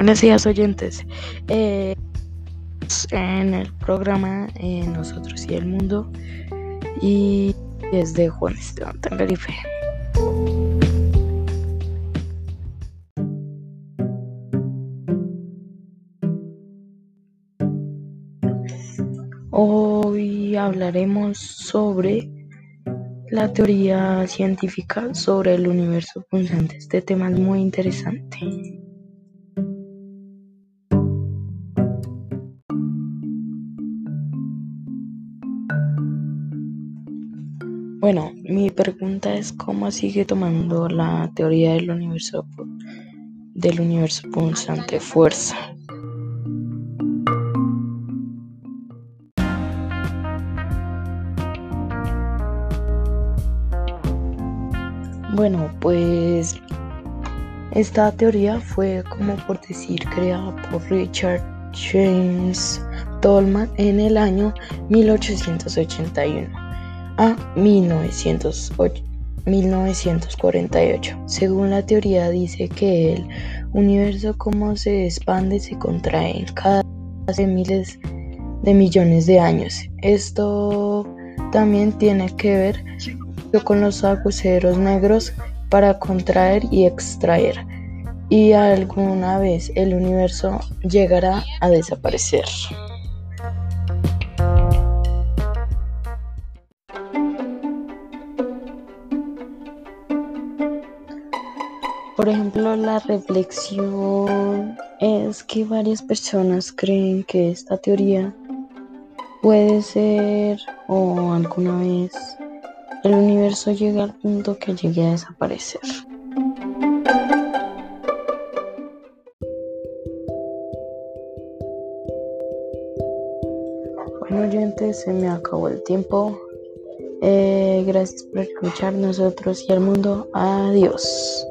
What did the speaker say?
Buenos días oyentes. Eh, en el programa eh, Nosotros y el Mundo y es de Juan Esteban Tenerife. Hoy hablaremos sobre la teoría científica sobre el universo punzante. Este tema es muy interesante. Bueno, mi pregunta es cómo sigue tomando la teoría del universo del universo punzante fuerza. Bueno, pues esta teoría fue como por decir creada por Richard James Tolman en el año 1881 a 1948. Según la teoría dice que el universo como se expande se contrae en cada hace miles de millones de años. Esto también tiene que ver con los agujeros negros para contraer y extraer. Y alguna vez el universo llegará a desaparecer. Por ejemplo, la reflexión es que varias personas creen que esta teoría puede ser o alguna vez el universo llega al punto que llegue a desaparecer. Bueno, oyentes, se me acabó el tiempo. Eh, gracias por escuchar nosotros y el mundo. Adiós.